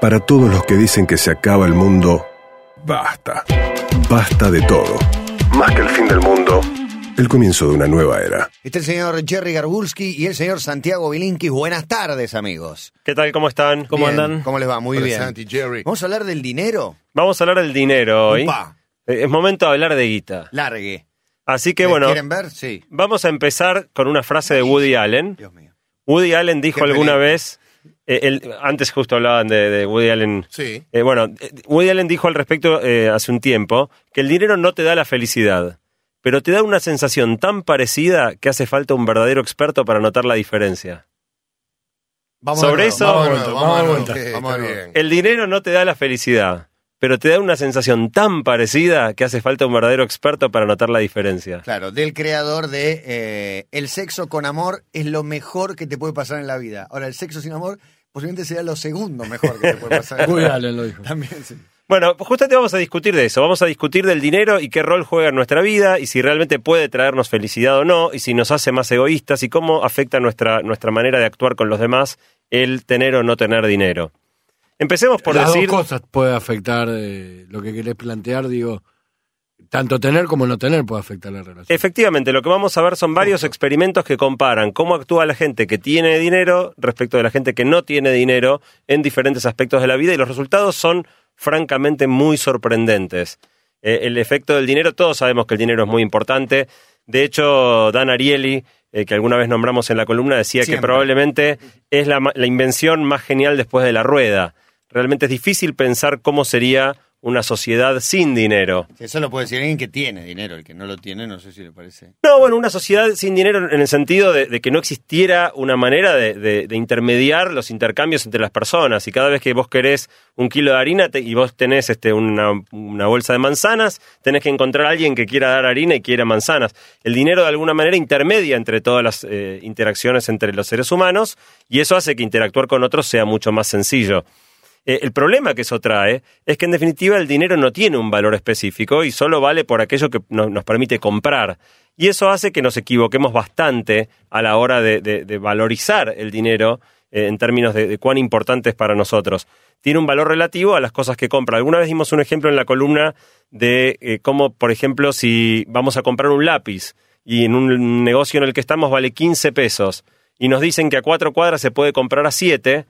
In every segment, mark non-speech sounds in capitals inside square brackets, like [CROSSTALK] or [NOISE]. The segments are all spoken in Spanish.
Para todos los que dicen que se acaba el mundo, basta. Basta de todo. Más que el fin del mundo, el comienzo de una nueva era. Este es el señor Jerry Garbulski y el señor Santiago Bilinkis. Buenas tardes, amigos. ¿Qué tal? ¿Cómo están? ¿Cómo Bien, andan? ¿Cómo les va? Muy Hola, bien. Santi, Jerry. Vamos a hablar del dinero. Vamos a hablar del dinero hoy. Upa, Eh, Es momento de hablar de guita. largue. Así que ¿Me bueno, ¿Quieren ver? Sí. vamos a empezar con una frase de Woody Allen. Dios mío. Woody Allen dijo Qué alguna película. vez, eh, él- antes justo hablaban de, de Woody Allen. Sí. Eh, bueno, eh, Woody Allen dijo al respecto eh, hace un tiempo que el dinero no te da la felicidad, pero te da una sensación tan parecida que hace falta un verdadero experto para notar la diferencia. Vamos Sobre nuevo, eso- vamos de Vamos, bien. El dinero no te da la felicidad, pero te da una sensación tan parecida que hace falta un verdadero experto para notar la diferencia. Claro, del creador de eh, El sexo con amor es lo mejor que te puede pasar en la vida. Ahora, el sexo sin amor posiblemente sea lo segundo mejor que te puede pasar. Woody. Allen lo dijo. También, sí. Bueno, pues justamente vamos a discutir de eso. Vamos a discutir del dinero y qué rol juega en nuestra vida y si realmente puede traernos felicidad o no y si nos hace más egoístas y cómo afecta nuestra, nuestra manera de actuar con los demás el tener o no tener dinero. Empecemos por Las decir... dos cosas puede afectar eh, lo que querés plantear, digo, tanto tener como no tener puede afectar la relación. Efectivamente, lo que vamos a ver son varios experimentos que comparan cómo actúa la gente que tiene dinero respecto de la gente que no tiene dinero en diferentes aspectos de la vida y los resultados son francamente muy sorprendentes. Eh, el efecto del dinero, todos sabemos que el dinero es muy importante. De hecho, Dan Ariely, eh, que alguna vez nombramos en la columna, decía que probablemente es la, la invención más genial después de la rueda. Realmente es difícil pensar cómo sería una sociedad sin dinero. Eso lo puede decir alguien que tiene dinero. El que no lo tiene, no sé si le parece. No, bueno, una sociedad sin dinero en el sentido de, de que no existiera una manera de, de- de intermediar los intercambios entre las personas. Y cada vez que vos querés un kilo de harina te- y vos tenés este, una, una bolsa de manzanas, tenés que encontrar a alguien que quiera dar harina y quiera manzanas. El dinero de alguna manera intermedia entre todas las eh, interacciones entre los seres humanos y eso hace que interactuar con otros sea mucho más sencillo. Eh, el problema que eso trae es que en definitiva el dinero no tiene un valor específico y solo vale por aquello que no- nos permite comprar. Y eso hace que nos equivoquemos bastante a la hora de, valorizar el dinero eh, en términos de, cuán importante es para nosotros. Tiene un valor relativo a las cosas que compra. Alguna vez dimos un ejemplo en la columna de eh, cómo, por ejemplo, si vamos a comprar un lápiz y en un negocio en el que estamos vale 15 pesos y nos dicen que a cuatro cuadras se puede comprar a 7,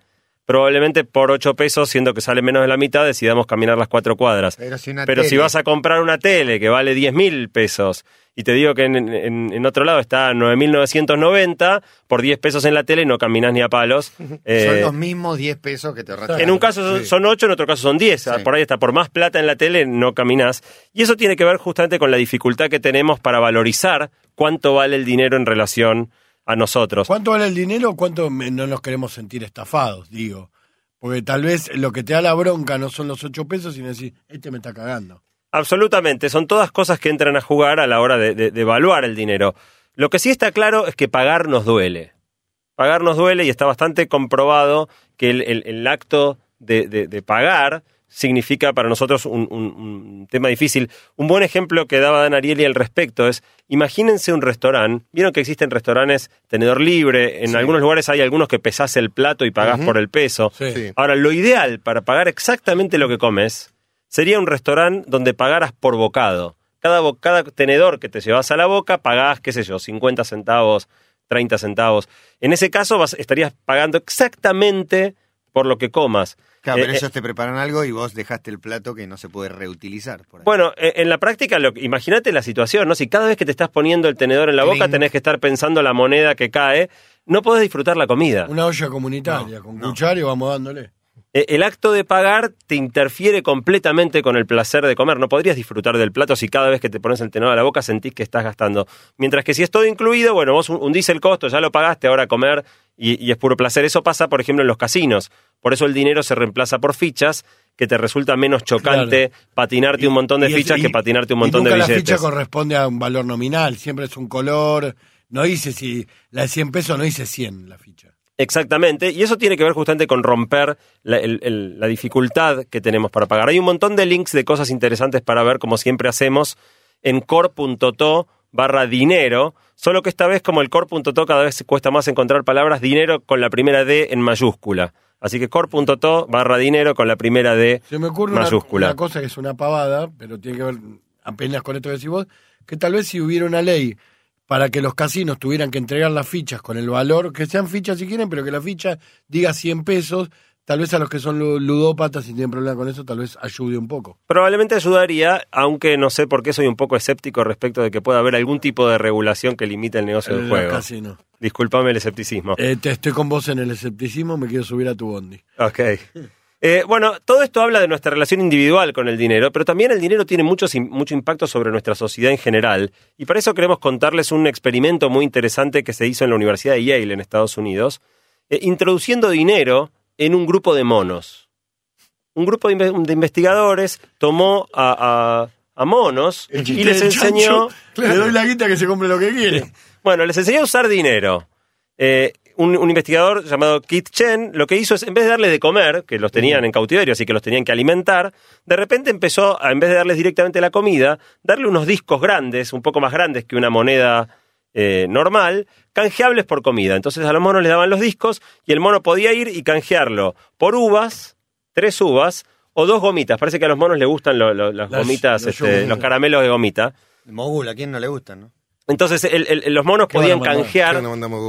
probablemente por 8 pesos, siendo que sale menos de la mitad, decidamos caminar las cuatro cuadras. Pero si, vas a comprar una tele que vale 10 mil pesos y te digo que en, en- en otro lado está 9.990, por 10 pesos en la tele no caminas ni a palos. Son [LAUGHS] Eh, los mismos 10 pesos que te ahorraste. en un caso son, Sí. son 8, en otro caso son 10. Sí. Por ahí está, por más plata en la tele no caminas. Y eso tiene que ver justamente con la dificultad que tenemos para valorizar cuánto vale el dinero en relación a nosotros. ¿Cuánto vale el dinero o cuánto no nos queremos sentir estafados? Digo. Porque tal vez lo que te da la bronca no son los ocho pesos, sino decir, este me está cagando. Absolutamente, son todas cosas que entran a jugar a la hora de, de- de evaluar el dinero. Lo que sí está claro es que pagar nos duele. Pagar nos duele y está bastante comprobado que el, el- el acto de- de pagar significa para nosotros un, un- un tema difícil. Un buen ejemplo que daba Dan Ariely al respecto es, imagínense un restaurante, vieron que existen restaurantes tenedor libre, en algunos lugares hay algunos que pesás el plato y pagás por el peso. Sí. Sí. Ahora, lo ideal para pagar exactamente lo que comes sería un restaurante donde pagaras por bocado. Cada, bo- cada tenedor que te llevas a la boca pagás, qué sé yo, 50 centavos, 30 centavos. En ese caso vas, estarías pagando exactamente por lo que comas. Claro, pero Eh, ellos te preparan algo y vos dejaste el plato que no se puede reutilizar. Por. Bueno, eh, en la práctica, imagínate la situación, ¿no? Si cada vez que te estás poniendo el tenedor en la boca Clink. tenés que estar pensando la moneda que cae, no podés disfrutar la comida. Una olla comunitaria, con no. cuchara y vamos dándole. Eh, El acto de pagar te interfiere completamente con el placer de comer. No podrías disfrutar del plato si cada vez que te pones el tenedor a la boca sentís que estás gastando. Mientras que si es todo incluido, bueno, vos hundís el costo, ya lo pagaste, ahora comer y, y es puro placer. Eso pasa, por ejemplo, en los casinos. Por eso el dinero se reemplaza por fichas, que te resulta menos chocante patinarte un montón de fichas y- que patinarte un y montón de nunca billetes. la ficha corresponde a un valor nominal, siempre es un color. No dice si la de 100 pesos, no dice 100 la ficha. Exactamente, y eso tiene que ver justamente con romper la, el- el- la dificultad que tenemos para pagar. Hay un montón de links de cosas interesantes para ver, como siempre hacemos, en core.to barra dinero, solo que esta vez como el core.to cada vez cuesta más encontrar palabras, dinero con la primera D en mayúscula. Así que core.to barra dinero con la primera D Se me ocurre una, mayúscula. una cosa que es una pavada, pero tiene que ver apenas con esto que decís vos, que tal vez si hubiera una ley para que los casinos tuvieran que entregar las fichas con el valor, que sean fichas si quieren, pero que la ficha diga 100 pesos, tal vez a los que son lu- ludópatas y tienen problema con eso, tal vez ayude un poco. Probablemente ayudaría, aunque no sé por qué soy un poco escéptico respecto de que pueda haber algún tipo de regulación que limite el negocio del Eh, juego. casino. Disculpame el escepticismo. Eh, te estoy con vos en el escepticismo, me quiero subir a tu bondi. Ok. Eh, bueno, todo esto habla de nuestra relación individual con el dinero, pero también el dinero tiene mucho, mucho impacto sobre nuestra sociedad en general. Y para eso queremos contarles un experimento muy interesante que se hizo en la Universidad de Yale en Estados Unidos, eh, introduciendo dinero en un grupo de monos. Un grupo de, inve- de investigadores tomó a, a- a monos El y les enseñó... chancho, Le doy la guita que se compre lo que quiere. Bueno, les enseñó a usar dinero. Eh, un, un investigador llamado Keith Chen lo que hizo es, en vez de darles de comer, que los tenían en cautiverio, así que los tenían que alimentar, de repente empezó, a, en vez de darles directamente la comida, darle unos discos grandes, un poco más grandes que una moneda eh, normal, canjeables por comida. Entonces a los monos les daban los discos y el mono podía ir y canjearlo por uvas, tres uvas, o dos gomitas. Parece que a los monos les gustan lo- lo- las Las- gomitas, los este, los caramelos de gomita. Mogul, ¿a quién no le gusta, no? Entonces el- el- los monos podían canjear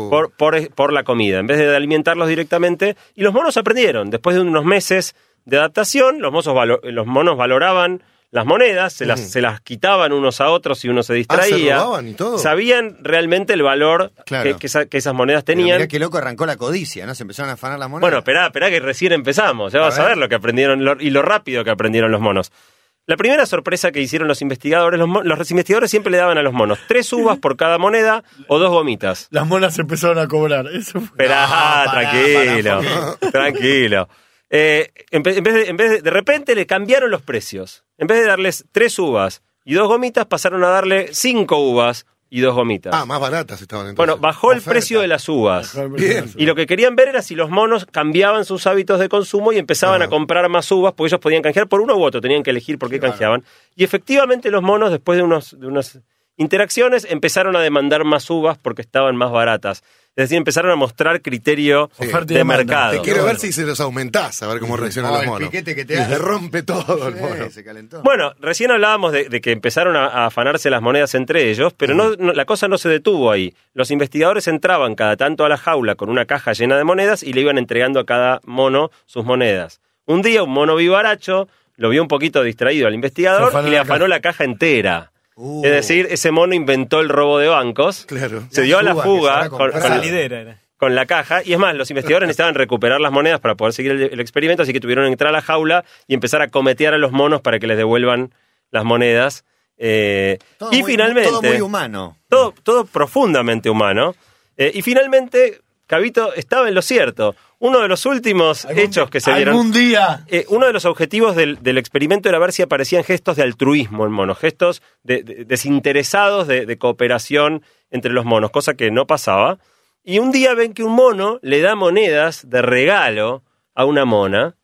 por, por, por la comida, en vez de alimentarlos directamente. Y los monos aprendieron. Después de unos meses de adaptación, los, mozos valo- los monos valoraban las monedas, se las, se las quitaban unos a otros y uno se Ah, ¿se distraía. robaban y todo? Sabían realmente el valor Claro. que, que esa- que esas monedas tenían. mirá qué loco arrancó la codicia, ¿no? Se empezaron a afanar las monedas. Bueno, esperá, esperá que recién empezamos. Ya A vas a ver. lo que aprendieron lo- y lo rápido que aprendieron los monos. La primera sorpresa que hicieron los investigadores, los, los investigadores siempre le daban a los monos tres uvas por cada moneda o dos gomitas. Las monas empezaron a cobrar. Eso fue- Esperá, No, tranquilo, tranquilo. Eh, en, vez de, en vez de, de repente le cambiaron los precios. En vez de darles tres uvas y dos gomitas, pasaron a darle cinco uvas y dos gomitas. Ah, más baratas estaban entonces. bueno, bajó el precio de las uvas. Bien. Y lo que querían ver era si los monos cambiaban sus hábitos de consumo y empezaban a comprar más uvas, porque ellos podían canjear por uno u otro, tenían que elegir por qué canjeaban. Y efectivamente los monos, después de, unos, de unas interacciones, empezaron a demandar más uvas porque estaban más baratas. Es decir, empezaron a mostrar criterio de mercado. Te quiero ver si se los aumentás, a ver cómo reaccionan Oh, los el monos. piquete que te Le hace. rompe todo el Sí, mono. se calentó. Bueno, recién hablábamos de, de que empezaron a, a afanarse las monedas entre ellos, pero no, no- la cosa no se detuvo ahí. Los investigadores entraban cada tanto a la jaula con una caja llena de monedas y le iban entregando a cada mono sus monedas. Un día un mono vivaracho lo vio un poquito distraído al investigador y le la afanó caja. la caja entera. Uh. Es decir, ese mono inventó el robo de bancos, Claro. se La dio a la fuga con, con- Salidera era. con la caja. Y es más, los investigadores necesitaban recuperar las monedas para poder seguir el, el experimento, así que tuvieron que entrar a la jaula y empezar a cometear a los monos para que les devuelvan las monedas. Eh, Todo y muy- finalmente. Todo muy humano. todo, todo profundamente humano. Eh, y finalmente, Cabito estaba en lo cierto. Uno de los últimos Algún- hechos que se dieron. Algún día. Eh, uno de los objetivos del, del experimento era ver si aparecían gestos de altruismo en monos, gestos de- de- desinteresados de, de cooperación entre los monos, cosa que no pasaba. Y un día ven que un mono le da monedas de regalo a una mona.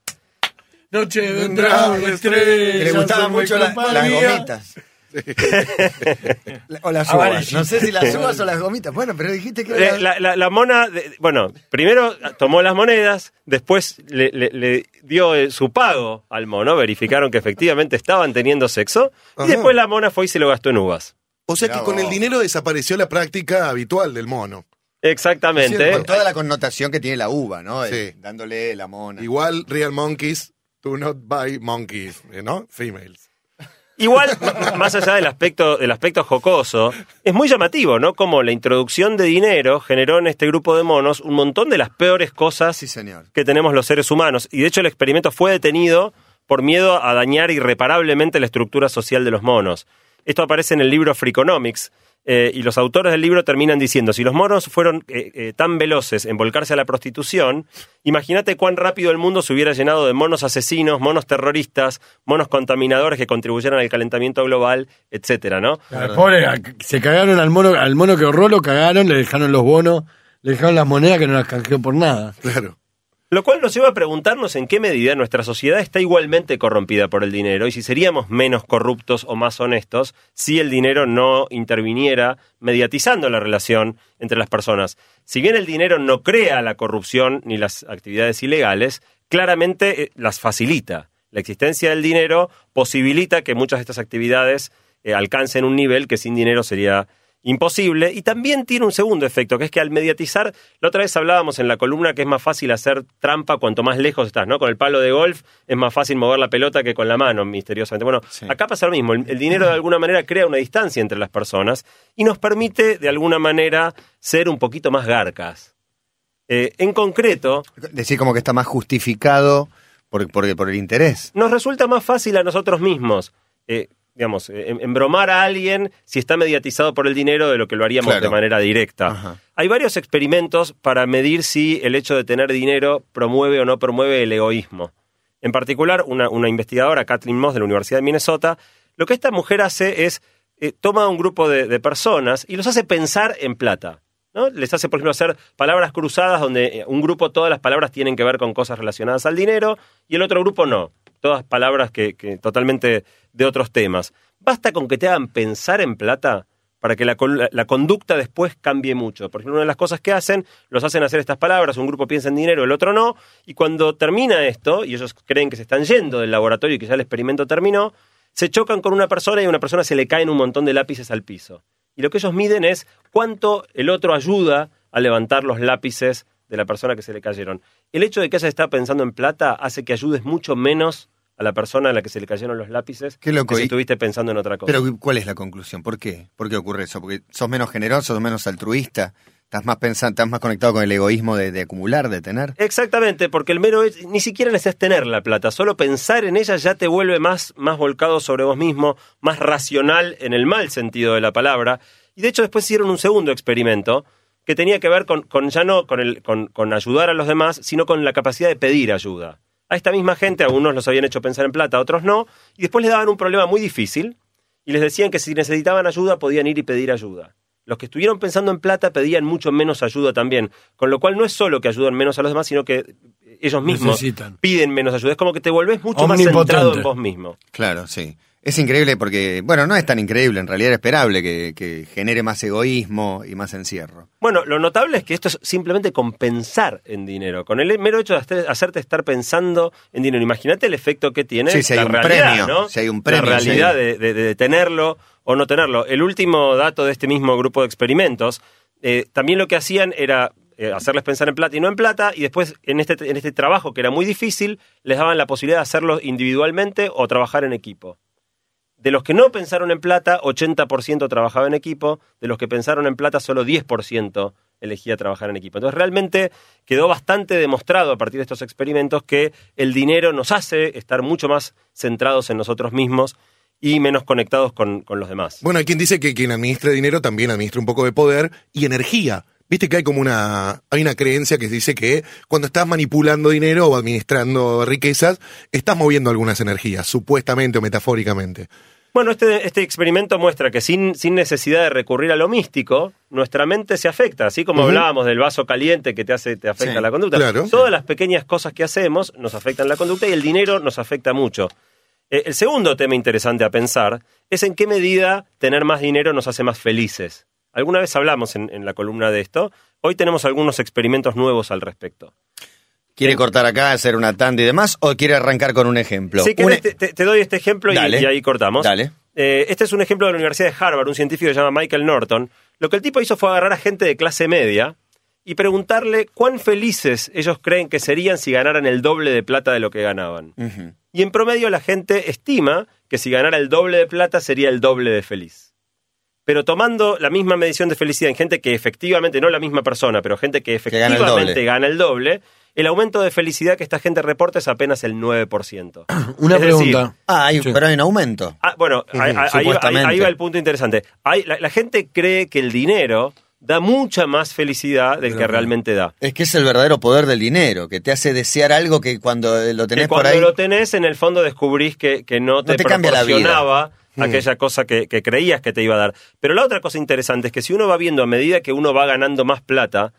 Noche vendrá estrella. Le gustaban mucho la- las compañía. gomitas. [LAUGHS] o las Amarilla. uvas. No sé si las uvas o las gomitas. Bueno, pero dijiste que Eh, era- La, la- la mona, de- bueno, primero tomó las monedas, después le, le- le dio eh, su pago al mono, verificaron que efectivamente estaban teniendo sexo, y después la mona fue y se lo gastó en uvas. O sea que con el dinero desapareció la práctica habitual del mono. Exactamente. con toda la connotación que tiene la uva, ¿no? Sí. Dándole la mona. Igual, real monkeys do not buy monkeys, ¿no? Females. Igual, más allá del aspecto, del aspecto jocoso, es muy llamativo, ¿no? Como la introducción de dinero generó en este grupo de monos un montón de las peores cosas Sí, señor. que tenemos los seres humanos. Y de hecho el experimento fue detenido por miedo a dañar irreparablemente la estructura social de los monos. Esto aparece en el libro Freakonomics. Eh, y los autores del libro terminan diciendo, si los monos fueron eh, eh, tan veloces en volcarse a la prostitución, imagínate cuán rápido el mundo se hubiera llenado de monos asesinos, monos terroristas, monos contaminadores que contribuyeran al calentamiento global, etcétera, ¿no? Claro, Pobre, se cagaron al mono, al mono que ahorró, lo cagaron, le dejaron los bonos, le dejaron las monedas que no las canjeó por nada. Claro. Lo cual nos lleva a preguntarnos en qué medida nuestra sociedad está igualmente corrompida por el dinero y si seríamos menos corruptos o más honestos si el dinero no interviniera mediatizando la relación entre las personas. Si bien el dinero no crea la corrupción ni las actividades ilegales, claramente eh, las facilita. La existencia del dinero posibilita que muchas de estas actividades eh, alcancen un nivel que sin dinero sería imposible. Y también tiene un segundo efecto, que es que al mediatizar, la otra vez hablábamos en la columna que es más fácil hacer trampa cuanto más lejos estás, ¿no? Con el palo de golf es más fácil mover la pelota que con la mano, misteriosamente. Bueno, acá pasa lo mismo. El, el dinero de alguna manera crea una distancia entre las personas y nos permite de alguna manera ser un poquito más garcas. Eh, en concreto, Decir como que está más justificado por, por, por el interés. nos resulta más fácil a nosotros mismos, eh, digamos, eh, em- embromar a alguien si está mediatizado por el dinero de lo que lo haríamos Claro. de manera directa. Ajá. Hay varios experimentos para medir si el hecho de tener dinero promueve o no promueve el egoísmo. En particular, una, una investigadora, Kathleen Moss, de la Universidad de Minnesota, lo que esta mujer hace es eh, toma a un grupo de, de personas y los hace pensar en plata. ¿no? Les hace, por ejemplo, hacer palabras cruzadas donde eh, un grupo todas las palabras tienen que ver con cosas relacionadas al dinero y el otro grupo no. Todas palabras que, que totalmente de otros temas. Basta con que te hagan pensar en plata para que la, la conducta después cambie mucho. Por ejemplo, una de las cosas que hacen, los hacen hacer estas palabras, un grupo piensa en dinero, el otro no, y cuando termina esto, y ellos creen que se están yendo del laboratorio y que ya el experimento terminó, se chocan con una persona y a una persona se le caen un montón de lápices al piso. Y lo que ellos miden es cuánto el otro ayuda a levantar los lápices de la persona que se le cayeron. El hecho de que ella está pensando en plata hace que ayudes mucho menos a la persona a la que se le cayeron los lápices Qué loco, que si estuviste pensando en otra cosa. Pero ¿cuál es la conclusión? ¿Por qué? ¿Por qué ocurre eso? ¿Porque sos menos generoso, sos menos altruista? ¿Estás más pensando, estás más conectado con el egoísmo de, de acumular, de tener? Exactamente, porque el mero ni siquiera necesitas tener la plata, solo pensar en ella ya te vuelve más, más volcado sobre vos mismo, más racional en el mal sentido de la palabra. Y de hecho después hicieron un segundo experimento que tenía que ver con, con ya no con, el, con, con ayudar a los demás, sino con la capacidad de pedir ayuda. A esta misma gente, algunos los habían hecho pensar en plata, otros no, y después les daban un problema muy difícil y les decían que si necesitaban ayuda podían ir y pedir ayuda. Los que estuvieron pensando en plata pedían mucho menos ayuda también, con lo cual no es solo que ayudan menos a los demás, sino que ellos mismos Necesitan. piden menos ayuda. Es como que te volvés mucho más centrado en vos mismo. Claro, sí. Es increíble porque, bueno, no es tan increíble, en realidad era esperable que, que genere más egoísmo y más encierro. Bueno, lo notable es que esto es simplemente compensar en dinero. Con el mero hecho de hacer- hacerte estar pensando en dinero. Imagínate el efecto que tiene Sí, si hay un realidad, premio, ¿no? si hay un premio, La realidad sí. de, de- de tenerlo o no tenerlo. El último dato de este mismo grupo de experimentos, eh, también lo que hacían era eh, hacerles pensar en plata y no en plata, y después en este, en este trabajo que era muy difícil, les daban la posibilidad de hacerlo individualmente o trabajar en equipo. De los que no pensaron en plata, 80% trabajaba en equipo. De los que pensaron en plata, solo 10% elegía trabajar en equipo. Entonces, realmente quedó bastante demostrado a partir de estos experimentos que el dinero nos hace estar mucho más centrados en nosotros mismos y menos conectados con, los demás. Bueno, hay quien dice que quien administra dinero también administra un poco de poder y energía. Viste que hay como una, hay una creencia que dice que cuando estás manipulando dinero o administrando riquezas, estás moviendo algunas energías, supuestamente o metafóricamente. Bueno, este, este experimento muestra que sin, sin necesidad de recurrir a lo místico, nuestra mente se afecta, así como hablábamos del vaso caliente que te hace, te afecta Sí, la conducta. claro. Todas las pequeñas cosas que hacemos nos afectan la conducta y el dinero nos afecta mucho. Eh, el segundo tema interesante a pensar es en qué medida tener más dinero nos hace más felices. Alguna vez hablamos en, en la columna de esto. Hoy tenemos algunos experimentos nuevos al respecto. ¿Quiere cortar acá, hacer una tanda y demás? ¿O quiere arrancar con un ejemplo? Un querés, e- te, doy este ejemplo y, ahí cortamos. Dale. Eh, este es un ejemplo de la Universidad de Harvard, un científico que se llama Michael Norton. Lo que el tipo hizo fue agarrar a gente de clase media y preguntarle cuán felices ellos creen que serían si ganaran el doble de plata de lo que ganaban. Y en promedio la gente estima que si ganara el doble de plata sería el doble de feliz. Pero tomando la misma medición de felicidad en gente que efectivamente, no la misma persona, pero gente que gana el efectivamente gana el doble, el aumento de felicidad que esta gente reporta es apenas el 9%. [CLEARS THROAT] Una Es decir, pregunta. Ah, hay- Sí. pero hay un aumento. Ah, bueno, ahí, ahí- ahí va- ahí- Supuestamente. ahí va el punto interesante. Hay- la, la gente cree que el dinero da mucha más felicidad del que realmente da. Es que es el verdadero poder del dinero, que te hace desear algo que cuando lo tenés que por cuando ahí... lo tenés, en el fondo descubrís que, que no te, te cambia la vida. proporcionaba Mm. aquella cosa que, que creías que te iba a dar. Pero la otra cosa interesante es que si uno va viendo a medida que uno va ganando más plata,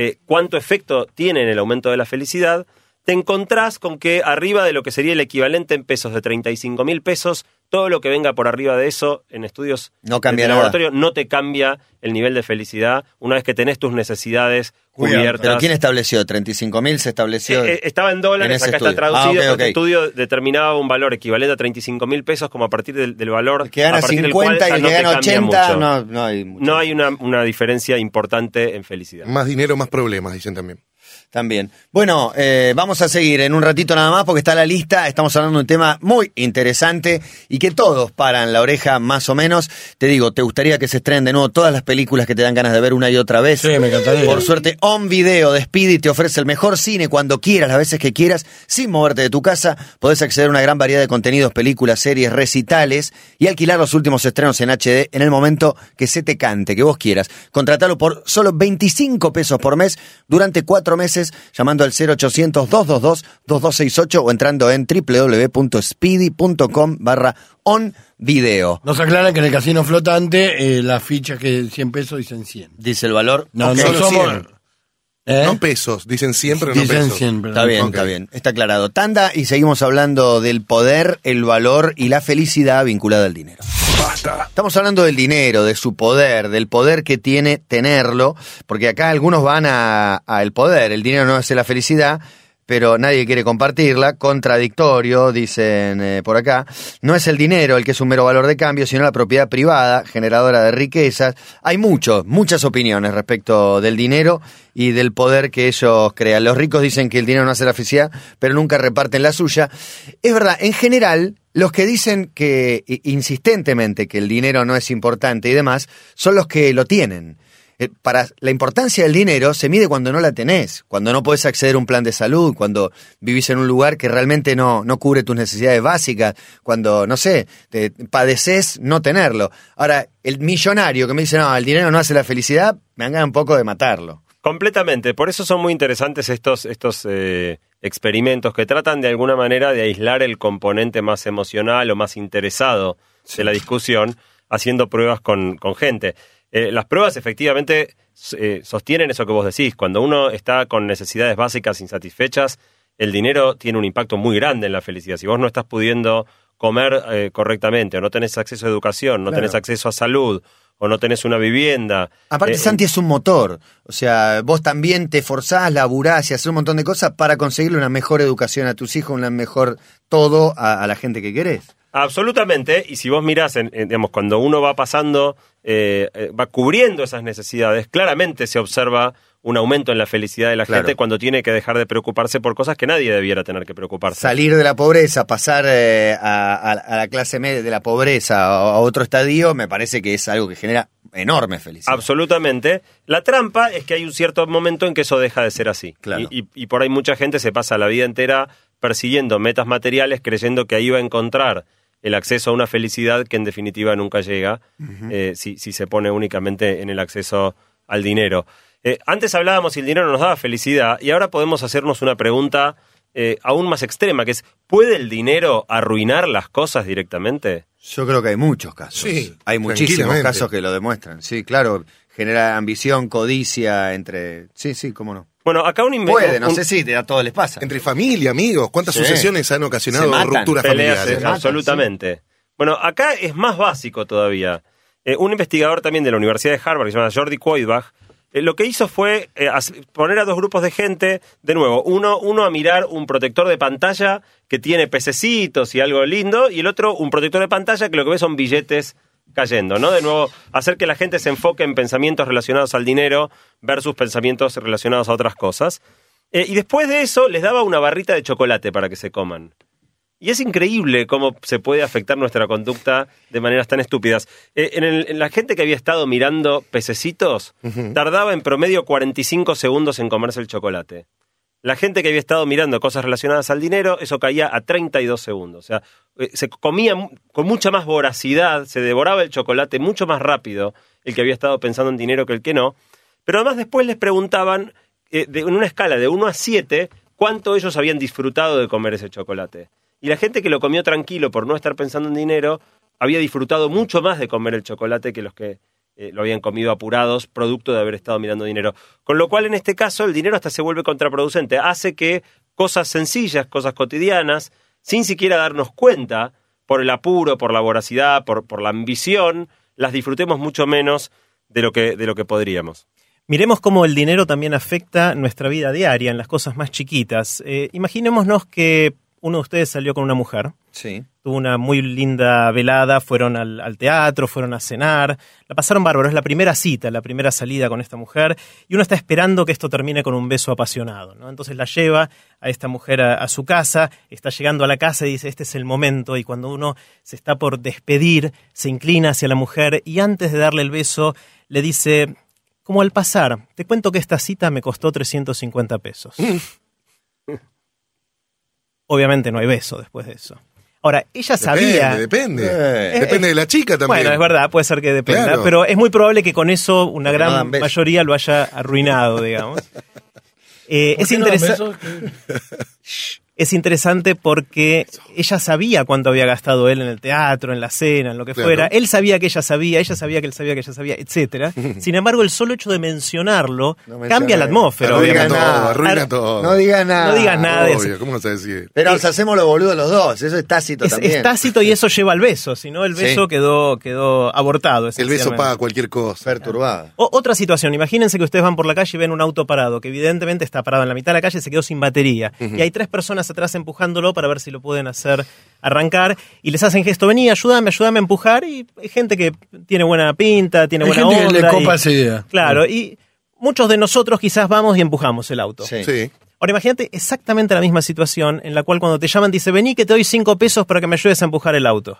eh, cuánto efecto tiene en el aumento de la felicidad, te encontrás con que arriba de lo que sería el equivalente en pesos de 35 mil pesos, todo lo que venga por arriba de eso en estudios No cambia de nada. laboratorio no te cambia el nivel de felicidad una vez que tenés tus necesidades Cubiertas. ¿Pero quién estableció? ¿35.000 se estableció? Eh, eh, estaba en dólares, en acá está estudio. traducido, Ah, ok. estudio determinaba un valor equivalente a 35 mil pesos como a partir del, del valor El que gana a partir del cual 50 y el no que te gana cambia 80, mucho. no, no hay mucho. No hay una, una diferencia importante en felicidad. Más dinero, más problemas, dicen también. También. Bueno, eh, vamos a seguir en un ratito nada más porque está la lista. Estamos hablando de un tema muy interesante y que todos paran la oreja más o menos. Te digo, ¿te gustaría que se estrenen de nuevo todas las películas que te dan ganas de ver una y otra vez? Sí, me encantaría. Por suerte, On Video de Speedy te ofrece el mejor cine cuando quieras, las veces que quieras, sin moverte de tu casa. Podés acceder a una gran variedad de contenidos, películas, series, recitales y alquilar los últimos estrenos en HD en el momento que se te cante, que vos quieras. Contratalo por solo 25 pesos por mes durante cuatro meses llamando al 0800-222-2268 o entrando en www.speedy.com barra on video. Nos aclaran que en el casino flotante eh, las fichas que 100 pesos dicen 100. Dice el valor. No, Ok. no Solo somos... 100. ¿Eh? No pesos, dicen siempre no Dicen pesos. 100, perdón. Está bien, está bien. Está aclarado. Tanda y seguimos hablando del poder, el valor y la felicidad vinculada al dinero. Estamos hablando del dinero, de su poder, del poder que tiene tenerlo, porque acá algunos van a, a el poder. El dinero no hace la felicidad, pero nadie quiere compartirla. Contradictorio, dicen eh, por acá. No es el dinero el que es un mero valor de cambio, sino la propiedad privada, generadora de riquezas. Hay muchos, muchas opiniones respecto del dinero y del poder que ellos crean. Los ricos dicen que el dinero no hace la felicidad, pero nunca reparten la suya. Es verdad, en general, los que dicen que insistentemente que el dinero no es importante y demás, son los que lo tienen. Eh, Para la importancia del dinero se mide cuando no la tenés, cuando no podés acceder a un plan de salud, cuando vivís en un lugar que realmente no, no cubre tus necesidades básicas, cuando, no sé, te padeces no tenerlo. Ahora, el millonario que me dice, no, el dinero no hace la felicidad, me dan ganas un poco de matarlo. Completamente. Por eso son muy interesantes estos, estos eh, experimentos que tratan de alguna manera de aislar el componente más emocional o más interesado de la discusión, haciendo pruebas con, con gente. Eh, las pruebas efectivamente eh, sostienen eso que vos decís. Cuando uno está con necesidades básicas insatisfechas, el dinero tiene un impacto muy grande en la felicidad. Si vos no estás pudiendo comer eh, correctamente, o no tenés acceso a educación, no Claro. tenés acceso a salud, o no tenés una vivienda. Aparte, eh, Santi es un motor. O sea, vos también te forzás, laburás y haces un montón de cosas para conseguirle una mejor educación a tus hijos, una mejor todo a, a la gente que querés. Absolutamente, y si vos mirás, en- en, digamos, cuando uno va pasando, eh, eh, va cubriendo esas necesidades, claramente se observa un aumento en la felicidad de la Claro. gente cuando tiene que dejar de preocuparse por cosas que nadie debiera tener que preocuparse. Salir de la pobreza, pasar eh, a, a- a la clase media de la pobreza a, a otro estadio, me parece que es algo que genera enorme felicidad. Absolutamente. La trampa es que hay un cierto momento en que eso deja de ser así. Claro. Y, y- y por ahí mucha gente se pasa la vida entera persiguiendo metas materiales, creyendo que ahí va a encontrar el acceso a una felicidad que en definitiva nunca llega eh, si, si se pone únicamente en el acceso al dinero. Eh, antes hablábamos si el dinero nos daba felicidad y ahora podemos hacernos una pregunta eh, aún más extrema, que es, ¿puede el dinero arruinar las cosas directamente? Yo creo que hay muchos casos. Sí, hay muchísimos casos que lo demuestran. Sí, claro, genera ambición, codicia entre... Sí, sí, cómo no. Bueno, acá un inve- Puede, no un- sé si a todos les pasa. Entre familia, amigos, ¿cuántas Sí. sucesiones han ocasionado matan, rupturas peleas, familiares? eh, absolutamente. Bueno, acá es más básico todavía. Eh, un investigador también de la Universidad de Harvard, que se llama Jordi Koidbach, eh, lo que hizo fue eh, poner a dos grupos de gente, de nuevo, uno, uno a mirar un protector de pantalla que tiene pececitos y algo lindo, y el otro un protector de pantalla que lo que ve son billetes cayendo, ¿no? De nuevo, hacer que la gente se enfoque en pensamientos relacionados al dinero versus pensamientos relacionados a otras cosas. Eh, y después de eso les daba una barrita de chocolate para que se coman. Y es increíble cómo se puede afectar nuestra conducta de maneras tan estúpidas. Eh, en, el- en la gente que había estado mirando pececitos, tardaba en promedio 45 segundos en comerse el chocolate. La gente que había estado mirando cosas relacionadas al dinero, eso caía a 32 segundos. O sea, eh, se comía con mucha más voracidad, se devoraba el chocolate mucho más rápido el que había estado pensando en dinero que el que no. Pero además después les preguntaban, eh, en una escala de 1 a 7, cuánto ellos habían disfrutado de comer ese chocolate. Y la gente que lo comió tranquilo por no estar pensando en dinero, había disfrutado mucho más de comer el chocolate que los que eh, lo habían comido apurados, producto de haber estado mirando dinero. Con lo cual, en este caso, el dinero hasta se vuelve contraproducente. Hace que cosas sencillas, cosas cotidianas, sin siquiera darnos cuenta, por el apuro, por la voracidad, por, por la ambición, las disfrutemos mucho menos de lo que, de lo que podríamos. Miremos cómo el dinero también afecta nuestra vida diaria en las cosas más chiquitas. Eh, imaginémonos que uno de ustedes salió con una mujer, Sí. tuvo una muy linda velada, fueron al, al teatro, fueron a cenar, la pasaron bárbaro, es la primera cita, la primera salida con esta mujer, y uno está esperando que esto termine con un beso apasionado. ¿no? Entonces la lleva a esta mujer a, a su casa, está llegando a la casa y dice, este es el momento, y cuando uno se está por despedir, se inclina hacia la mujer y antes de darle el beso, le dice, como al pasar, te cuento que esta cita me costó 350 pesos. [LAUGHS] Obviamente no hay beso después de eso. Ahora, ella sabía... Depende, depende. Eh, depende de la chica también. Bueno, es verdad, puede ser que dependa, Claro. pero es muy probable que con eso una Porque gran mayoría lo haya arruinado, digamos. [LAUGHS] Eh, ¿Por es, no [LAUGHS] es interesante porque ella sabía cuánto había gastado él en el teatro, en la cena, en lo que Claro. fuera. Él sabía que ella sabía, ella sabía que él sabía que ella sabía, etcétera. [LAUGHS] Sin embargo, el solo hecho de mencionarlo No menciona- cambia la atmósfera, No diga Arruina obviamente. todo, nada. arruina Ar- todo. No digas nada. No digas nada de eso. Obvio, ¿cómo no se decir? Pero nos hacemos los boludos los dos. Eso es tácito Es, también. es tácito y eso [LAUGHS] lleva al beso, si no el Sí. beso quedó, quedó abortado. El beso paga cualquier cosa. Perturbada. O- otra situación, imagínense que ustedes van por la calle y ven un auto parado, que evidentemente está parado en la mitad de la calle y se quedó sin batería. Y hay tres personas atrás empujándolo para ver si lo pueden hacer arrancar. Y les hacen gesto, vení, ayúdame, ayúdame a empujar. Y hay gente que tiene buena pinta, tiene Hay buena gente que onda. le y- esa idea. Claro, y muchos de nosotros quizás vamos y empujamos el auto. Sí. Sí. Ahora imagínate exactamente la misma situación en la cual cuando te llaman dice, vení que te doy cinco pesos para que me ayudes a empujar el auto.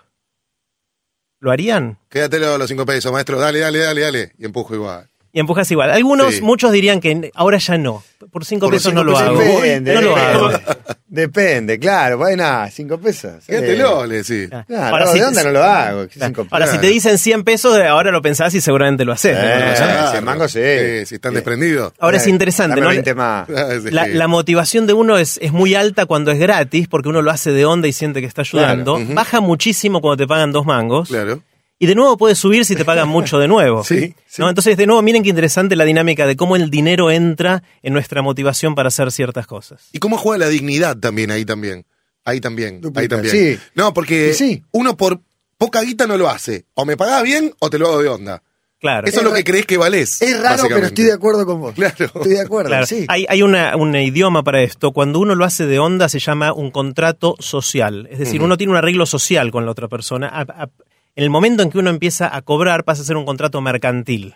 ¿Lo harían? Quédatelo los cinco pesos, maestro. Dale, dale, dale, dale. Y empujo igual. Y empujas igual. Algunos, Sí. muchos dirían que ahora ya no. Por cinco Por pesos cinco no lo hago. no. Depende, no lo hago. [LAUGHS] depende. Claro. Bueno, cinco pesos. Quédatelo, le decís. Ah. Claro, Ahora, no, si- ¿de dónde no lo hago? Cinco Ahora, si te dicen 100 pesos, eh, ahora lo pensás y seguramente lo haces. Eh, Claro. ese mango sí. Eh, si están desprendidos. Ahora es Eh, interesante, ¿no? 20 más. [LAUGHS] Ah. La, la motivación de uno es, es muy alta cuando es gratis, porque uno lo hace de onda y siente que está ayudando. Claro. Baja muchísimo cuando te pagan dos mangos. Claro. Y de nuevo puede subir si te pagan [LAUGHS] mucho de nuevo. Sí, ¿No? Entonces, de nuevo, miren qué interesante la dinámica de cómo el dinero entra en nuestra motivación para hacer ciertas cosas. Y cómo juega la dignidad también ahí también. Ahí también. Duplica, ahí también. sí. No, porque sí. uno por poca guita no lo hace. O me pagás bien o te lo hago de onda. Claro. Eso es lo que crees que valés. Es raro, pero estoy de acuerdo con vos. Claro. Estoy de acuerdo, Claro, sí. hay, hay una, un idioma para esto. Cuando uno lo hace de onda se llama un contrato social. Es decir, uno tiene un arreglo social con la otra persona. A- a- en el momento en que uno empieza a cobrar pasa a ser un contrato mercantil.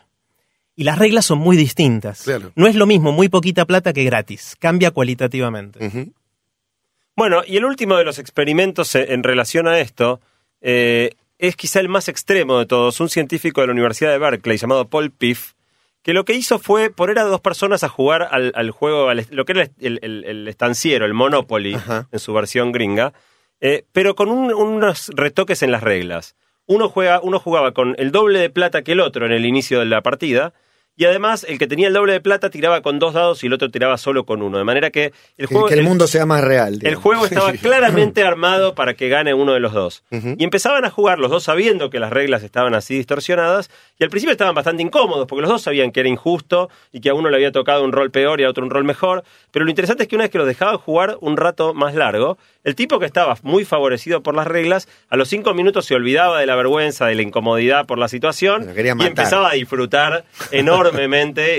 Y las reglas son muy distintas. Claro. No es lo mismo muy poquita plata que gratis. Cambia cualitativamente. Bueno, y el último de los experimentos en, en relación a esto eh, es quizá el más extremo de todos, un científico de la Universidad de Berkeley llamado Paul Piff, que lo que hizo fue poner a dos personas a jugar al, al juego, al- lo que era el, el- el estanciero, el Monopoly, Ajá. en su versión gringa, eh, pero con un- unos retoques en las reglas. Uno, juega, uno jugaba con el doble de plata que el otro en el inicio de la partida, y además el que tenía el doble de plata tiraba con dos dados y el otro tiraba solo con uno, de manera que el juego... que el el- mundo sea más real. el juego estaba [LAUGHS] claramente armado para que gane uno de los dos. Y empezaban a jugar los dos sabiendo que las reglas estaban así distorsionadas. Y al principio estaban bastante incómodos porque los dos sabían que era injusto y que a uno le había tocado un rol peor y a otro un rol mejor. Pero lo interesante es que una vez que los dejaban jugar un rato más largo, el tipo que estaba muy favorecido por las reglas, a los cinco minutos se olvidaba de la vergüenza, de la incomodidad por la situación y empezaba a disfrutar enormemente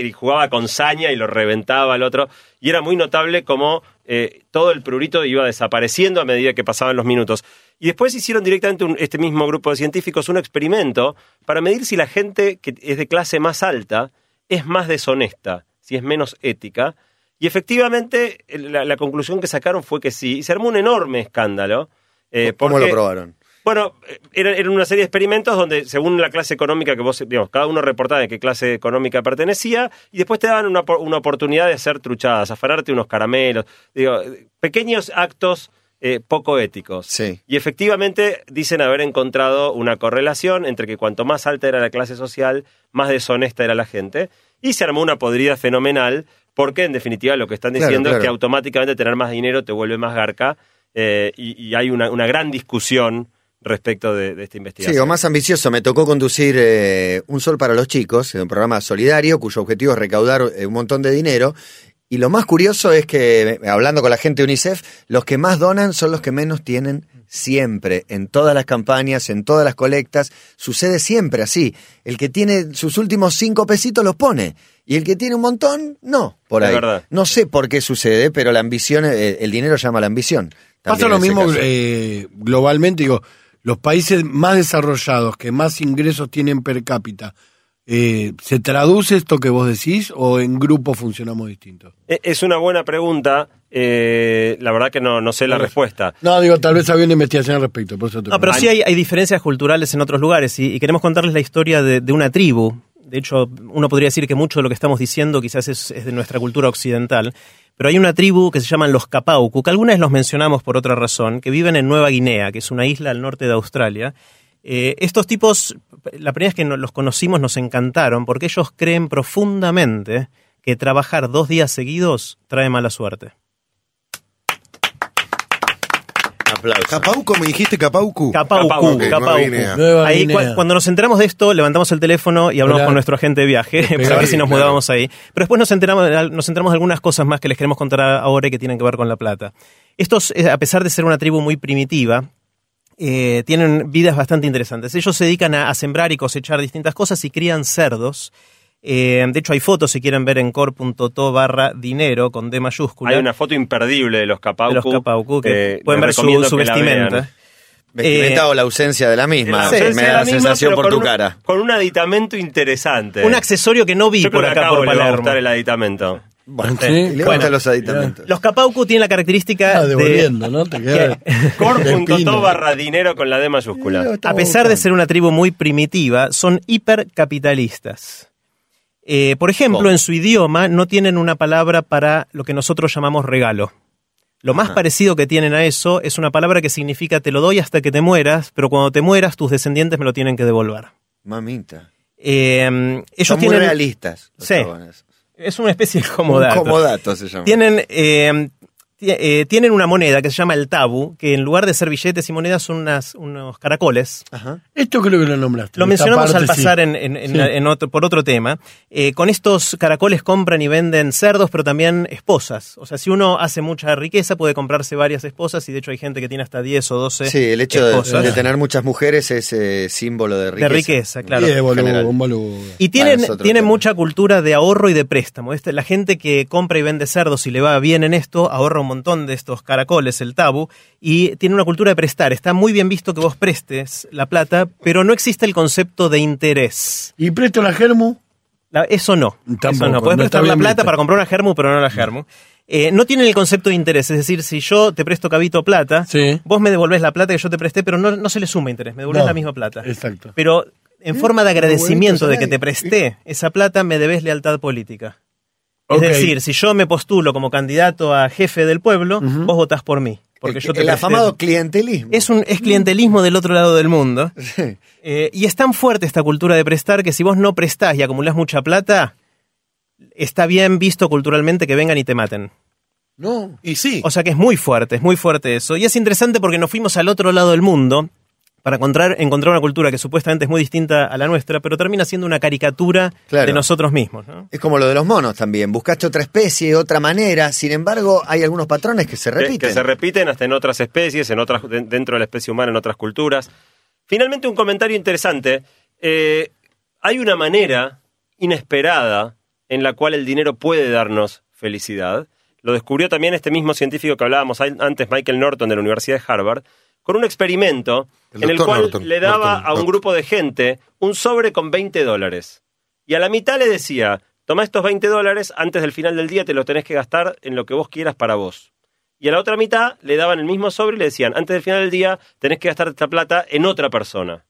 y jugaba con saña y lo reventaba al otro. Y era muy notable cómo eh, todo el prurito iba desapareciendo a medida que pasaban los minutos. Y después hicieron directamente un- este mismo grupo de científicos un experimento para medir si la gente que es de clase más alta es más deshonesta, si es menos ética. Y efectivamente la, la conclusión que sacaron fue que sí. Y se armó un enorme escándalo. eh, ¿Cómo lo probaron? Bueno, eh, era, era una serie de experimentos donde, según la clase económica que vos, digamos, cada uno reportaba de qué clase económica pertenecía, y después te daban una, una oportunidad de hacer truchadas, afanarte unos caramelos, digo, pequeños actos eh, poco éticos. Sí. Y efectivamente dicen haber encontrado una correlación entre que cuanto más alta era la clase social, más deshonesta era la gente, y se armó una podrida fenomenal, porque en definitiva lo que están Claro, diciendo es que automáticamente tener más dinero te vuelve más garca, eh, y, y hay una, una gran discusión respecto de, de esta investigación. Sí, o más ambicioso, me tocó conducir eh, Un Sol para los Chicos, un programa solidario cuyo objetivo es recaudar eh, un montón de dinero. Y lo más curioso es que, hablando con la gente de UNICEF, los que más donan son los que menos tienen siempre, en todas las campañas, en todas las colectas, sucede siempre así. El que tiene sus últimos cinco pesitos los pone, y el que tiene un montón, no, por ahí. verdad. No sé por qué sucede, pero la ambición, eh, el dinero llama a la ambición. Pasa lo mismo eh, globalmente, digo, los países más desarrollados, que más ingresos tienen per cápita, eh, ¿se traduce esto que vos decís o en grupo funcionamos distinto? E- Es una buena pregunta. eh, la verdad que no, no sé la respuesta. No, digo, tal vez había una investigación al respecto, por eso te No, pero sí hay, hay diferencias culturales en otros lugares y, y queremos contarles la historia de, de una tribu. De hecho, uno podría decir que mucho de lo que estamos diciendo quizás es, de nuestra cultura occidental, pero hay una tribu que se llaman los Kapauku, que algunas los mencionamos por otra razón, que viven en Nueva Guinea, que es una isla al norte de Australia. Eh, estos tipos, la primera vez que los conocimos nos encantaron porque ellos creen profundamente que trabajar dos días seguidos trae mala suerte. Aplausos. Capauco, me dijiste Capaucu. Capaucu, Capaucu, ok, Nueva Capaucu. Guinea. Nueva Ahí, Guinea. cuando nos enteramos de esto, levantamos el teléfono y hablamos con nuestro agente de viaje [LAUGHS] para ver si nos claro. mudábamos ahí. Pero después nos enteramos, nos enteramos de algunas cosas más que les queremos contar ahora y que tienen que ver con la plata. Estos, eh, a pesar de ser una tribu muy primitiva, eh, tienen vidas bastante interesantes. Ellos se dedican a, a sembrar y cosechar distintas cosas y crían cerdos. Eh, de hecho, hay fotos, si quieren ver en core.to barra dinero con D mayúscula. Hay una foto imperdible de los Capaucu. de los Capaucu, que eh, pueden ver su, su vestimenta. Vestimenta Eh, o la ausencia de la misma. Sí, me da la, misma, sensación por tu un- cara. Con un aditamento interesante. Un accesorio que no vi Yo por acá por Cabo le va a Palermo. gustar el aditamento. Bueno, Sí. Bueno. los aditamentos. Los Capaucu tienen la característica Ah, de, devolviendo, ¿no? Te queda [LAUGHS] de barra dinero con la D mayúscula. a pesar de ser una tribu muy primitiva, son hipercapitalistas. Eh, por ejemplo, ¿Cómo? en su idioma no tienen una palabra para lo que nosotros llamamos regalo. Lo más Ajá. parecido que tienen a eso es una palabra que significa te lo doy hasta que te mueras, pero cuando te mueras tus descendientes me lo tienen que devolver. Mamita. Eh, ellos Son muy tienen, realistas. los Sí. Es una especie de Un comodato. comodato se llama. Tienen, eh, ti- eh, tienen una moneda que se llama el tabu, que en lugar de ser billetes y monedas son unas, unos caracoles. Ajá. Esto creo que lo nombraste. Lo mencionamos parte al pasar sí. en, en- en- Sí. en otro, por otro tema. Eh, con estos caracoles compran y venden cerdos, pero también esposas. O sea, si uno hace mucha riqueza, puede comprarse varias esposas y de hecho hay gente que tiene hasta 10 o 12 Sí, el hecho de, tener muchas mujeres es eh, símbolo de riqueza. De riqueza, claro. Y boludo, general. un boludo. Y tienen, mucha cultura de ahorro y de préstamo. Este, la gente que compra y vende cerdos y le va bien en esto, ahorra un montón de estos caracoles, el tabu, y tiene una cultura de prestar. Está muy bien visto que vos prestes la plata, pero no existe el concepto de interés. ¿Y presto la germu? La- eso no. Tampoco, eso no. Puedes no prestar la plata visto. para comprar una germu, pero no la germu. Eh, no tienen el concepto de interés. Es decir, si yo te presto cabito plata, Sí. vos me devolvés la plata que yo te presté, pero no, no se le suma interés. Me devolvés No, la misma plata. Exacto. Pero en forma de agradecimiento de que te presté esa plata, me debes lealtad política. Es decir, si yo me postulo como candidato a jefe del pueblo, vos votás por mí. Porque el, yo te el presté- afamado clientelismo. Es un es clientelismo del otro lado del mundo. Sí. Eh, y es tan fuerte esta cultura de prestar que si vos no prestás y acumulás mucha plata, está bien visto culturalmente que vengan y te maten. No. Y sí. O sea que es muy fuerte, es muy fuerte eso. Y es interesante porque nos fuimos al otro lado del mundo para encontrar, encontrar una cultura que supuestamente es muy distinta a la nuestra, pero termina siendo una caricatura Claro. de nosotros mismos. ¿no? Es como lo de los monos también. Buscaste otra especie, otra manera. Sin embargo, hay algunos patrones que se repiten. Que, se repiten hasta en otras especies, en otras, de- dentro de la especie humana, en otras culturas. Finalmente, un comentario interesante. Eh, hay una manera inesperada en la cual el dinero puede darnos felicidad. Lo descubrió también este mismo científico que hablábamos an- antes, Michael Norton, de la Universidad de Harvard, con un experimento El en el cual Norton, le daba Norton, a un Norton. grupo de gente un sobre con 20 dólares. Y a la mitad le decía, toma estos 20 dólares, antes del final del día te los tenés que gastar en lo que vos quieras para vos. Y a la otra mitad le daban el mismo sobre y le decían, antes del final del día tenés que gastar esta plata en otra persona.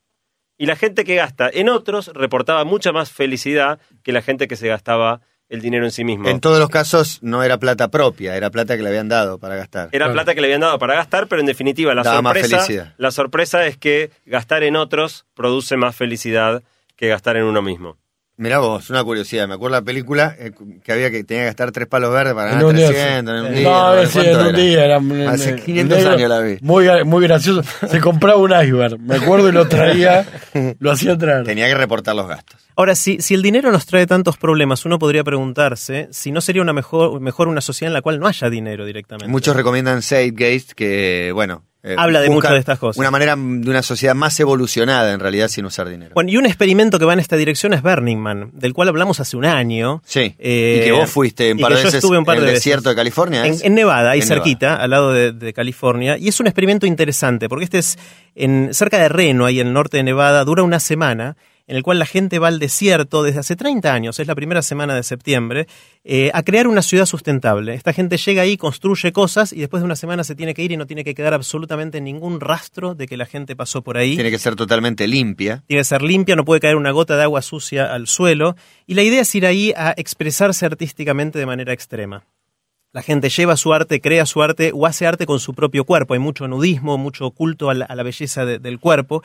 Y la gente que gasta en otros reportaba mucha más felicidad que la gente que se gastaba el dinero en sí mismo. En todos los casos no era plata propia, era plata que le habían dado para gastar. Era plata que le habían dado para gastar, pero en definitiva la Daba sorpresa, la sorpresa es que gastar en otros produce más felicidad que gastar en uno mismo. Mirá vos, una curiosidad. Me acuerdo la película eh, que había que tenía que gastar tres palos verdes para En ganar un día, 300 en un día. No, cuánto en un día. Era, Hace en- 500 negro, años la vi. Muy, muy gracioso. Se compraba un iceberg, me acuerdo, y lo traía, [LAUGHS] lo hacía traer. Tenía que reportar los gastos. Ahora, si, si el dinero nos trae tantos problemas, uno podría preguntarse si no sería una mejor, mejor una sociedad en la cual no haya dinero directamente. Muchos recomiendan Zeitgeist, que, bueno. Eh, Habla de muchas de estas cosas. Una manera de una sociedad más evolucionada, en realidad, sin usar dinero. Bueno, y un experimento que va en esta dirección es Burning Man, del cual hablamos hace un año. sí. Eh, y que vos fuiste un par de yo veces estuve un par en de el veces. desierto de California. En, Nevada, ahí En cerquita, al lado de, de California. Y es un experimento interesante, porque este es en, cerca de Reno, ahí en el norte de Nevada, dura una semana, en el cual la gente va al desierto desde hace 30 años, es la primera semana de septiembre, eh, a crear una ciudad sustentable. Esta gente llega ahí, construye cosas y después de una semana se tiene que ir y no tiene que quedar absolutamente ningún rastro de que la gente pasó por ahí. Tiene que ser totalmente limpia. Tiene que ser limpia, no puede caer una gota de agua sucia al suelo. Y la idea es ir ahí a expresarse artísticamente de manera extrema. La gente lleva su arte, crea su arte o hace arte con su propio cuerpo. Hay mucho nudismo, mucho culto a la, a la belleza de- del cuerpo.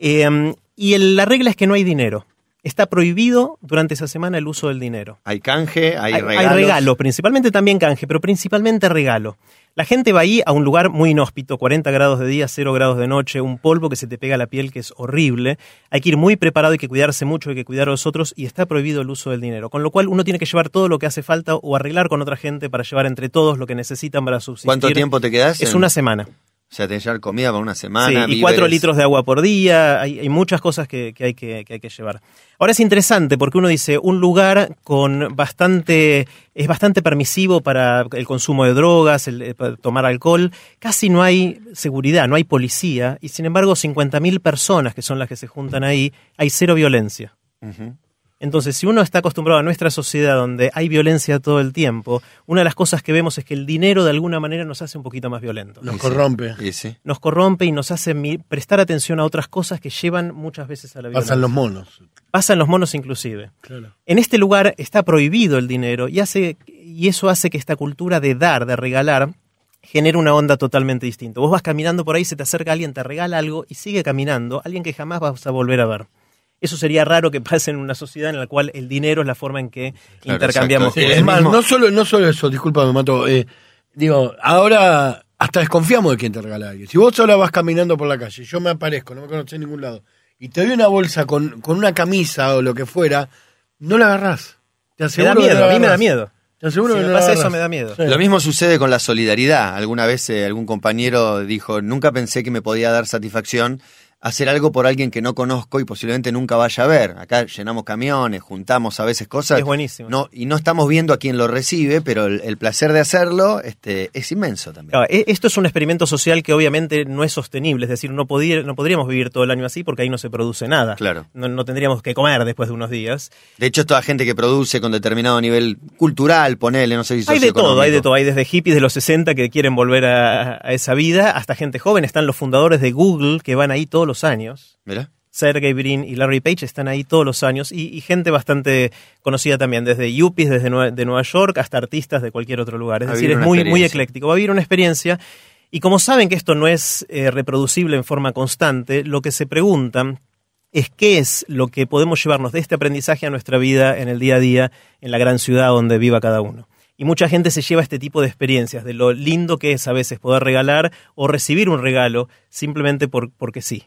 Eh, y el- la regla es que no hay dinero. Está prohibido durante esa semana el uso del dinero. Hay canje, hay, Hay, regalos. hay regalo, principalmente también canje, pero principalmente regalo. La gente va ahí a un lugar muy inhóspito, 40 grados de día, 0 grados de noche, un polvo que se te pega a la piel que es horrible. Hay que ir muy preparado, hay que cuidarse mucho, hay que cuidar a los otros y está prohibido el uso del dinero. Con lo cual uno tiene que llevar todo lo que hace falta o arreglar con otra gente para llevar entre todos lo que necesitan para subsistir. ¿Cuánto tiempo te quedás? Es una semana. O sea, tenés que llevar comida para una Sí, semana. y cuatro litros de agua por día, hay, hay muchas cosas que, que hay que, que hay que llevar. Ahora es interesante porque uno dice, un lugar con bastante, es bastante permisivo para el consumo de drogas, el, eh, tomar alcohol, casi no hay seguridad, no hay policía, y sin embargo 50.000 personas que son las que se juntan ahí, hay cero violencia. Ujú. Entonces, si uno está acostumbrado a nuestra sociedad donde hay violencia todo el tiempo, una de las cosas que vemos es que el dinero de alguna manera nos hace un poquito más violentos Nos corrompe. Y sí. nos corrompe y nos hace prestar atención a otras cosas que llevan muchas veces a la violencia. Pasan los monos. Pasan los monos inclusive. Claro. En este lugar está prohibido el dinero y, hace, y eso hace que esta cultura de dar, de regalar, genere una onda totalmente distinta. Vos vas caminando por ahí, se te acerca alguien, te regala algo y sigue caminando, alguien que jamás vas a volver a ver. Eso sería raro que pase en una sociedad en la cual el dinero es la forma en que Claro, intercambiamos es más, no solo, no solo eso, disculpa, me mato. eh, digo, ahora hasta desconfiamos de quién te regala a alguien. Si vos ahora vas caminando por la calle, yo me aparezco, no me conoces en ningún lado, y te doy una bolsa con, con una camisa o lo que fuera, no la agarrás. Te Me aseguro da que no miedo, la a mí me da miedo. Te aseguro Si que me no la pasa eso, me da miedo. Sí. Lo mismo sucede con la solidaridad. Alguna vez eh, algún compañero dijo, nunca pensé que me podía dar satisfacción hacer algo por alguien que no conozco y posiblemente nunca vaya a ver. Acá llenamos camiones, juntamos a veces cosas. Es buenísimo. No, y no estamos viendo a quién lo recibe, pero el, el placer de hacerlo este, es inmenso también. Claro, e- esto es un experimento social que obviamente no es sostenible, es decir, no, podía- no podríamos vivir todo el año así porque ahí no se produce nada. Claro. No, no tendríamos que comer después de unos días. De hecho, es toda gente que produce con determinado nivel cultural, ponele, no sé si Hay de todo, hay de todo. Hay desde hippies de los 60 que quieren volver a, a esa vida, hasta gente joven. Están los fundadores de Google que van ahí todos los años. Mirá. Sergey Brin y Larry Page están ahí todos los años y, y gente bastante conocida también, desde yuppies desde Nue- de Nueva York hasta artistas de cualquier otro lugar. Es decir, es muy, muy ecléctico. Va a vivir una experiencia y como saben que esto no es eh, reproducible en forma constante, lo que se preguntan es qué es lo que podemos llevarnos de este aprendizaje a nuestra vida en el día a día, en la gran ciudad donde viva cada uno. Y mucha gente se lleva este tipo de experiencias, de lo lindo que es a veces poder regalar o recibir un regalo simplemente por, porque sí.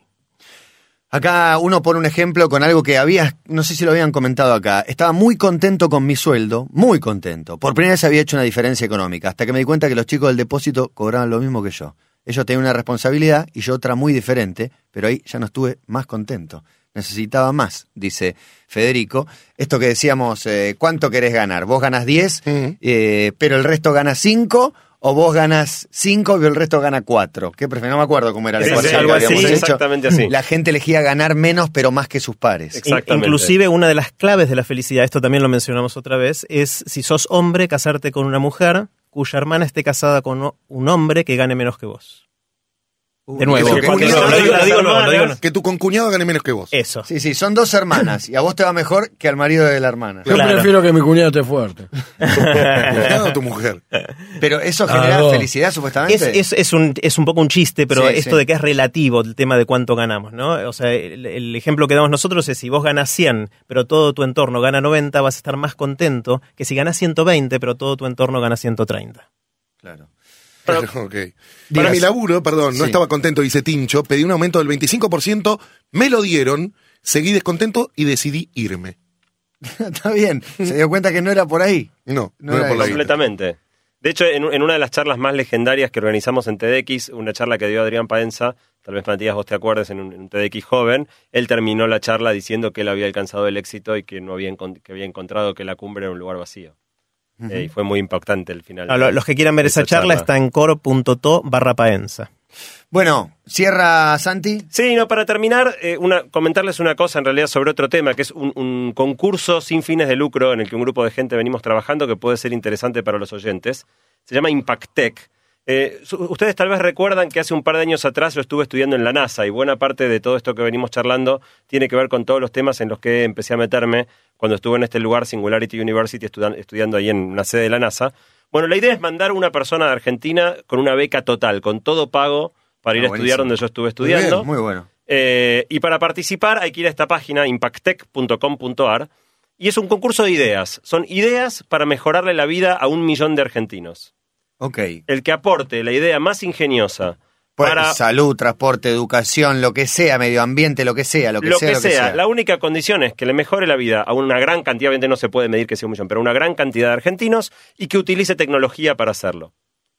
Acá uno pone un ejemplo con algo que había, no sé si lo habían comentado acá. Estaba muy contento con mi sueldo, muy contento. Por primera vez había hecho una diferencia económica, hasta que me di cuenta que los chicos del depósito cobraban lo mismo que yo. Ellos tenían una responsabilidad y yo otra muy diferente, pero ahí ya no estuve más contento. Necesitaba más, dice Federico. Esto que decíamos, eh, ¿cuánto querés ganar? ¿Vos ganas 10, eh, pero el resto gana 5? ¿O vos ganas 5 y el resto gana 4? ¿Qué prefieres? No me acuerdo cómo era la Sí, sí, algo así, hecho. exactamente así. La gente elegía ganar menos, pero más que sus pares. Exacto. Exactamente. Inclusive una de las claves de la felicidad, esto también lo mencionamos otra vez, es si sos hombre, casarte con una mujer cuya hermana esté casada con un hombre que gane menos que vos. De nuevo, que- no, digo, tu concuñado gane menos que vos. Eso. Sí, sí, son dos hermanas y a vos te va mejor que al marido de la hermana. Yo Claro. prefiero que mi cuñado esté fuerte. Cuñado o tu mujer. Pero eso genera felicidad, Es, supuestamente. es, es, un, es un poco un chiste, pero Sí, esto sí. de que es relativo el tema de cuánto ganamos, ¿no? O sea, el, el ejemplo que damos nosotros es si vos ganas 100, pero todo tu entorno gana 90, vas a estar más contento que si ganas 120, pero todo tu entorno gana 130. Claro. [LAUGHS] Para mi laburo, perdón, no Sí. estaba contento, dice Tincho, pedí un aumento del 25%, me lo dieron, seguí descontento y decidí irme. [LAUGHS] Está bien. Se dio cuenta que no era por ahí. No, No no, era era por guita. Completamente. De hecho, en, en una de las charlas más legendarias que organizamos en TEDx, una charla que dio Adrián Paenza, tal vez Matías vos te acuerdes, en un, en un TEDx joven, él terminó la charla diciendo que él había alcanzado el éxito y que, no había, que había encontrado que la cumbre era un lugar vacío. Eh, y fue muy impactante el final. Ah, lo- Los que quieran ver esa charla está en coro.to barra paenza. Bueno, cierra Santi. Sí, no, para terminar, eh, una, comentarles una cosa en realidad sobre otro tema, que es un, un concurso sin fines de lucro en el que un grupo de gente venimos trabajando que puede ser interesante para los oyentes. Se llama Impactec. Eh, ustedes tal vez recuerdan que hace un par de años atrás lo estuve estudiando en la NASA y buena parte de todo esto que venimos charlando tiene que ver con todos los temas en los que empecé a meterme cuando estuve en este lugar, Singularity University, estudian- estudiando ahí en una sede de la NASA. Bueno, la idea es mandar una persona de Argentina con una beca total, con todo pago para ir Ah, a estudiar donde yo estuve Muy estudiando. bien, Muy bueno. Eh, y para participar hay que ir a esta página, impactec.com.ar, y es un concurso de ideas. Son ideas para mejorarle la vida a un millón de argentinos. Ok. El que aporte la idea más ingeniosa Pues, para Salud, transporte, educación, lo que sea, medio ambiente, lo que sea, lo que lo sea, que lo que sea, sea. la única condición es que le mejore la vida a una gran cantidad, obviamente no se puede medir que sea un millón, pero a una gran cantidad de argentinos y que utilice tecnología para hacerlo,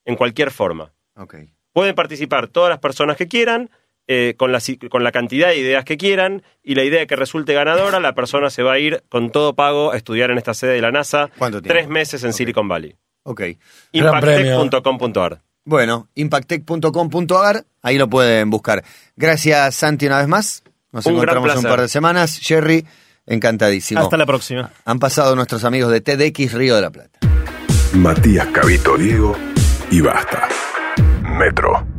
en cualquier forma. Ok. Pueden participar todas las personas que quieran, eh, con, la, con la cantidad de ideas que quieran, y la idea que resulte ganadora, la persona se va a ir con todo pago a estudiar en esta sede de la NASA ¿Cuánto tiempo? tres meses en Silicon Valley. Ok. Impactec.com.ar. Bueno, impactec.com.ar, ahí lo pueden buscar. Gracias, Santi, una vez más. Nos Un encontramos en un par de semanas. Jerry, encantadísimo. Hasta la próxima. Han pasado nuestros amigos de TEDx Río de la Plata. Matías Cabito Diego y basta. Metro